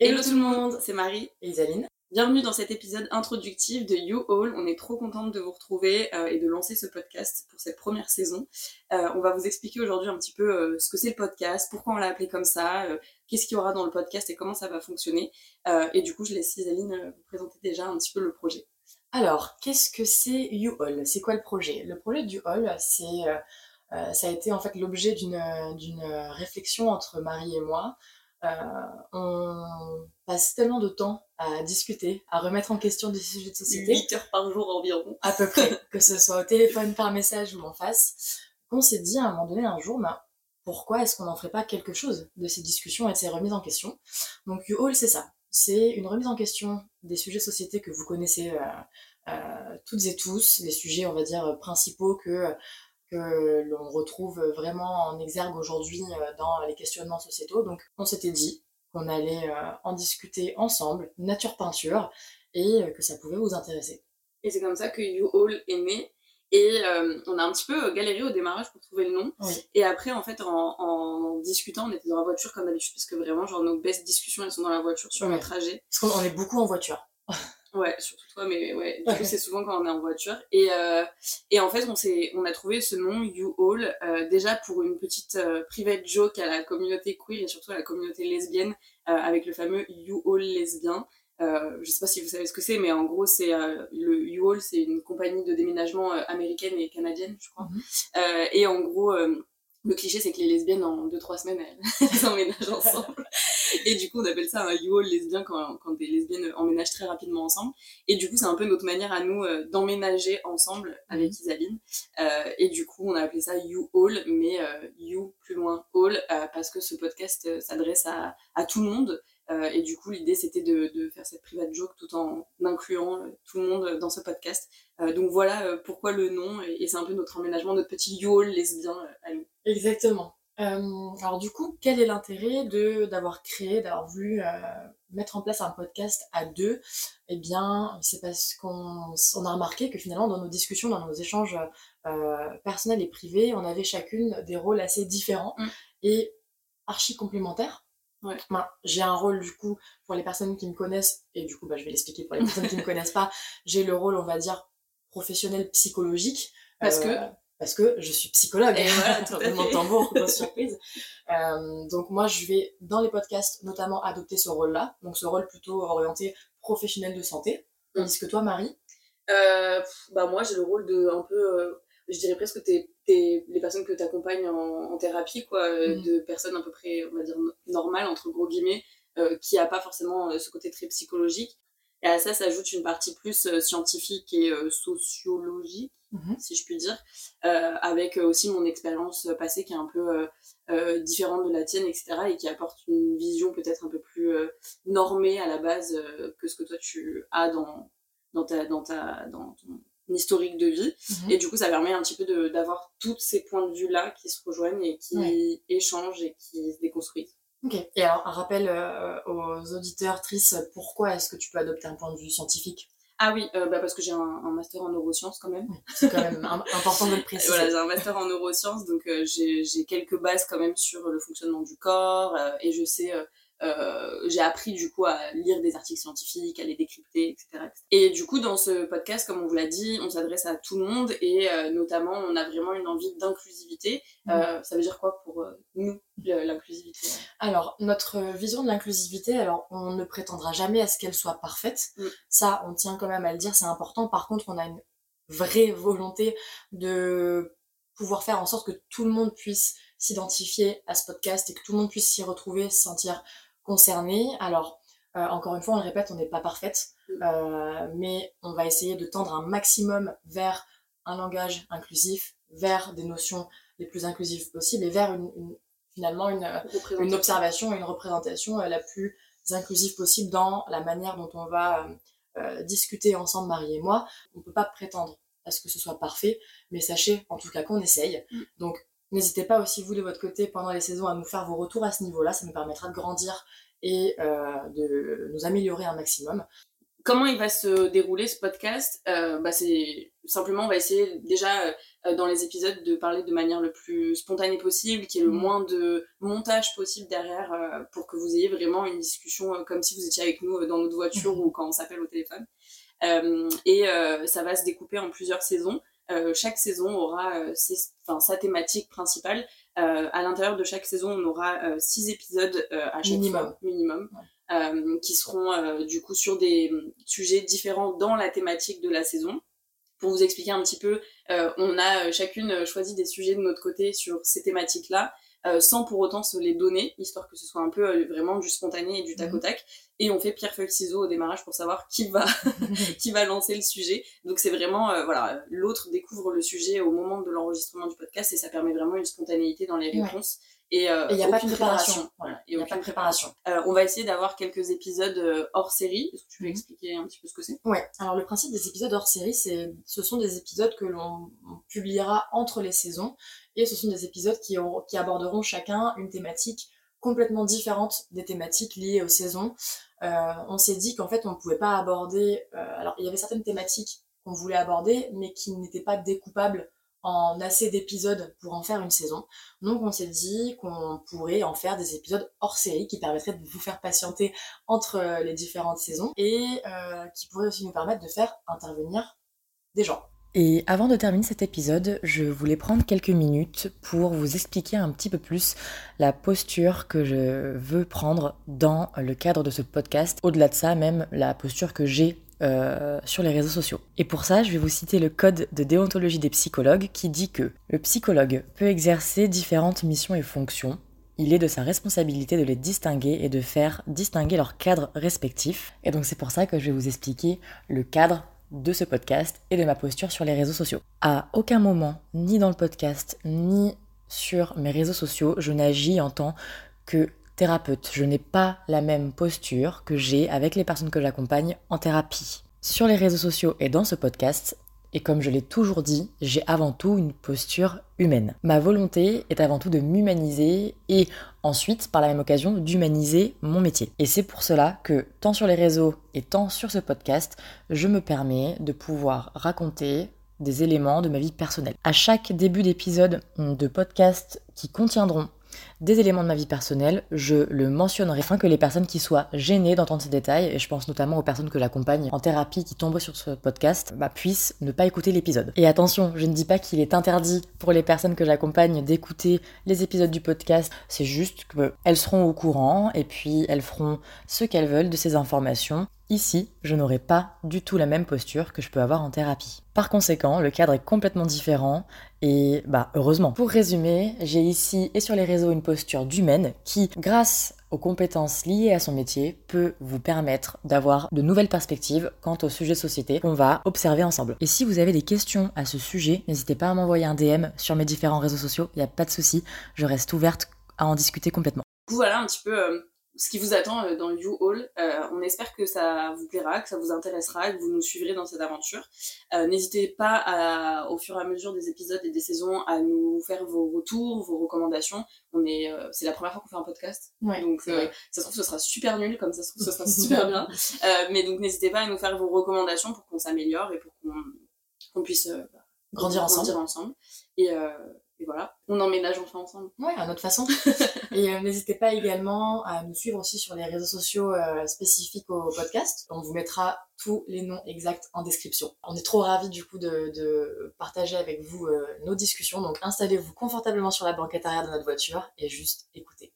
Hello tout le monde, c'est Marie et Isaline. Bienvenue dans cet épisode introductif de You All. On est trop contente de vous retrouver euh, et de lancer ce podcast pour cette première saison. Euh, on va vous expliquer aujourd'hui un petit peu euh, ce que c'est le podcast, pourquoi on l'a appelé comme ça, qu'est-ce qu'il y aura dans le podcast et comment ça va fonctionner. et du coup, je laisse Isaline vous présenter déjà un petit peu le projet. Alors, qu'est-ce que c'est You All? C'est quoi le projet? Le projet du All, c'est ça a été en fait l'objet d'une réflexion entre Marie et moi on passe tellement de temps à discuter, à remettre en question des sujets de société. 8 heures par jour environ. À peu près, que ce soit au téléphone, par message ou en face. Qu'on s'est dit à un moment donné, un jour, bah, pourquoi est-ce qu'on n'en ferait pas quelque chose de ces discussions et de ces remises en question? Donc You c'est ça. C'est une remise en question des sujets de société que vous connaissez euh, euh, toutes et tous, les sujets, on va dire, principaux que que l'on retrouve vraiment en exergue aujourd'hui euh, dans les questionnements sociétaux. Donc on s'était dit qu'on allait euh, en discuter ensemble, nature peinture, et euh, que ça pouvait vous intéresser. Et c'est comme ça que You All est né. Et on a un petit peu galéré au démarrage pour trouver le nom. Et après, en fait, en, discutant, on était dans la voiture comme d'habitude, parce que vraiment, genre, nos best discussions, elles sont dans la voiture sur le trajet. Parce qu'on est beaucoup en voiture. Ouais, surtout toi, mais ouais, du coup, c'est souvent quand on est en voiture. Et, euh, et en fait, on, on a trouvé ce nom, You All, euh, déjà pour une petite euh, private joke à la communauté queer et surtout à la communauté lesbienne, avec le fameux You All lesbien. je sais pas si vous savez ce que c'est, mais en gros, c'est le You All, c'est une compagnie de déménagement américaine et canadienne, je crois. Mhm. et en gros, le cliché, c'est que les lesbiennes, en 2-3 semaines, elles, emménagent ensemble. Et du coup, on appelle ça un you-all lesbien quand, quand des lesbiennes emménagent très rapidement ensemble. Et du coup, c'est un peu notre manière à nous euh, d'emménager ensemble avec. Isaline. Euh, et du coup, on a appelé ça you-all, mais euh, you plus loin all, parce que ce podcast s'adresse à, à tout le monde. Euh, et du coup, l'idée, c'était de, de, faire cette private joke tout en incluant euh, tout le monde dans ce podcast. Euh, donc voilà pourquoi le nom, et, c'est un peu notre emménagement, notre petit yole lesbien à nous. Exactement. Alors du coup, quel est l'intérêt de d'avoir créé, d'avoir voulu mettre en place un podcast à deux? Eh bien, c'est parce qu'on on a remarqué que finalement, dans nos discussions, dans nos échanges personnels et privés, on avait chacune des rôles assez différents mm. et archi complémentaires. Ouais. j'ai un rôle du coup pour les personnes qui me connaissent et du coup bah, je vais l'expliquer pour les personnes qui me connaissent pas. J'ai le rôle on va dire professionnel psychologique parce que euh, parce que je suis psychologue. Et voilà, tambour, grosse surprise. Euh, donc moi je vais dans les podcasts notamment adopter ce rôle-là, donc ce rôle plutôt orienté professionnel de santé. Mm. Tandis que toi Marie? Euh, bah moi j'ai le rôle de un peu euh, je dirais presque t'es, t'es les personnes que tu accompagnes en, thérapie, quoi, mm. de personnes à peu près, on va dire, normales, entre gros guillemets, euh, qui a pas forcément euh, ce côté très psychologique. Et à ça s'ajoute une partie plus scientifique et sociologique, mm-hmm. si je puis dire, avec aussi mon expérience passée qui est un peu différente de la tienne, etc., et qui apporte une vision peut-être un peu plus normée à la base que ce que toi tu as dans, dans, ta, dans, ta, dans ton historique de vie. Mhm. Et du coup, ça permet un petit peu d'avoir tous ces points de vue-là qui se rejoignent et qui échangent et qui se déconstruisent. Ok. Et alors, un rappel euh, aux auditeurs, Trice, pourquoi est-ce que tu peux adopter un point de vue scientifique? Ah oui, euh, bah parce que j'ai un, master en neurosciences quand même. c'est quand même important de le préciser. voilà, j'ai un master en neurosciences, donc euh, j'ai quelques bases quand même sur le fonctionnement du corps et je sais euh, j'ai appris du coup à lire des articles scientifiques, à les décrypter, etc. Et du coup, dans ce podcast, comme on vous l'a dit, on s'adresse à tout le monde et euh, notamment, on a vraiment une envie d'inclusivité. Mm. Euh, ça veut dire quoi pour nous, l'inclusivité? Alors, notre vision de l'inclusivité, alors on ne prétendra jamais à ce qu'elle soit parfaite. Mm. Ça, on tient quand même à le dire, c'est important. Par contre, on a une vraie volonté de pouvoir faire en sorte que tout le monde puisse s'identifier à ce podcast et que tout le monde puisse s'y retrouver, se sentir concernés. Alors, euh, encore une fois, on le répète, on n'est pas parfaite, mm. euh, mais on va essayer de tendre un maximum vers un langage inclusif, vers des notions les plus inclusives possibles et vers une, finalement une, une, observation et une représentation euh, la plus inclusive possible dans la manière dont on va discuter ensemble, Marie et moi. On ne peut pas prétendre à ce que ce soit parfait, mais sachez en tout cas qu'on essaye. Mm. Donc N'hésitez pas aussi, vous, de votre côté, pendant les saisons, à nous faire vos retours à ce niveau-là. Ça nous permettra de grandir et euh, de nous améliorer un maximum. comment il va se dérouler ce podcast? Bah, C'est simplement, on va essayer déjà dans les épisodes de parler de manière le plus spontanée possible, qu'il y ait le mmh. moins de montage possible derrière pour que vous ayez vraiment une discussion comme si vous étiez avec nous dans notre voiture mmh. ou quand on s'appelle au téléphone. et ça va se découper en plusieurs saisons. Chaque saison aura sa thématique principale. à l'intérieur de chaque saison, on aura six épisodes à chaque minimum. fois, minimum. Euh, qui seront euh, du coup sur des euh, sujets différents dans la thématique de la saison. Pour vous expliquer un petit peu, on a chacune choisi des sujets de notre côté sur ces thématiques-là. Sans pour autant se les donner, histoire que ce soit un peu vraiment du spontané et du tac au mhm. tac. Et on fait pierre feuille ciseaux au démarrage pour savoir qui va qui va lancer le sujet. Donc c'est vraiment voilà, l'autre découvre le sujet au moment de l'enregistrement du podcast et ça permet vraiment une spontanéité dans les réponses. Et il n'y a pas de préparation. Il a pas de préparation. on va essayer d'avoir quelques épisodes euh, hors série. Est-ce que tu veux mhm. expliquer un petit peu ce que c'est? Ouais. Alors le principe des épisodes hors série, c'est ce sont des épisodes que l'on publiera entre les saisons et ce sont des épisodes qui, qui aborderont chacun une thématique complètement différente des thématiques liées aux saisons. Euh, on s'est dit qu'en fait on ne pouvait pas aborder. Euh, alors il y avait certaines thématiques qu'on voulait aborder, mais qui n'étaient pas découpables en assez d'épisodes pour en faire une saison. Donc on s'est dit qu'on pourrait en faire des épisodes hors série qui permettraient de vous faire patienter entre euh, les différentes saisons et euh, qui pourraient aussi nous permettre de faire intervenir des gens. Et avant de terminer cet épisode, je voulais prendre quelques minutes pour vous expliquer un petit peu plus la posture que je veux prendre dans le cadre de ce podcast. Au-delà de ça, même la posture que j'ai euh, sur les réseaux sociaux. Et pour ça, je vais vous citer le code de déontologie des psychologues qui dit que le psychologue peut exercer différentes missions et fonctions. Il est de sa responsabilité de les distinguer et de faire distinguer leurs cadres respectifs. Et donc c'est pour ça que je vais vous expliquer le cadre de ce podcast et de ma posture sur les réseaux sociaux. À aucun moment, ni dans le podcast, ni sur mes réseaux sociaux, je n'agis en tant que thérapeute. Je n'ai pas la même posture que j'ai avec les personnes que j'accompagne en thérapie. Sur les réseaux sociaux et dans ce podcast, et comme je l'ai toujours dit, j'ai avant tout une posture humaine. Ma volonté est avant tout de m'humaniser et ensuite, par la même occasion, d'humaniser mon métier. Et c'est pour cela que, tant sur les réseaux et tant sur ce podcast, je me permets de pouvoir raconter des éléments de ma vie personnelle. À chaque début d'épisode de podcast qui contiendront des éléments de ma vie personnelle, je le mentionnerai afin que les personnes qui soient gênées d'entendre ces détails, et je pense notamment aux personnes que j'accompagne en thérapie qui tombent sur ce podcast, bah, puissent ne pas écouter l'épisode. Et attention, je ne dis pas qu'il est interdit pour les personnes que j'accompagne d'écouter les épisodes du podcast, c'est juste qu'elles seront au courant et puis elles feront ce qu'elles veulent de ces informations Ici, je n'aurai pas du tout la même posture que je peux avoir en thérapie. Par conséquent, le cadre est complètement différent et bah heureusement. Pour résumer, j'ai ici et sur les réseaux une posture d'humaine qui, grâce aux compétences liées à son métier, peut vous permettre d'avoir de nouvelles perspectives quant au sujet de société qu'on va observer ensemble. Et si vous avez des questions à ce sujet, n'hésitez pas à m'envoyer un DM sur mes différents réseaux sociaux, il n'y a pas de souci, je reste ouverte à en discuter complètement. Voilà un petit peu euh, ce qui vous attend euh, dans You Hall. Euh, on espère que ça vous plaira, que ça vous intéressera, que vous nous suivrez dans cette aventure. Euh, n'hésitez pas à, au fur et à mesure des épisodes et des saisons à nous faire vos retours, vos recommandations. On est, c'est la première fois qu'on fait un podcast, donc ça se trouve ce sera super nul, comme ça se trouve ce sera super bien. mais donc n'hésitez pas à nous faire vos recommandations pour qu'on s'améliore et pour qu'on puisse grandir ensemble. Grandir ensemble. Et et voilà, on emménage enfin ensemble. Ouais, à notre façon. et euh, n'hésitez pas également à nous suivre aussi sur les réseaux sociaux euh, spécifiques au podcast. On vous mettra tous les noms exacts en description. On est trop ravis du coup de, de partager avec vous euh, nos discussions. Donc installez-vous confortablement sur la banquette arrière de notre voiture et juste écoutez.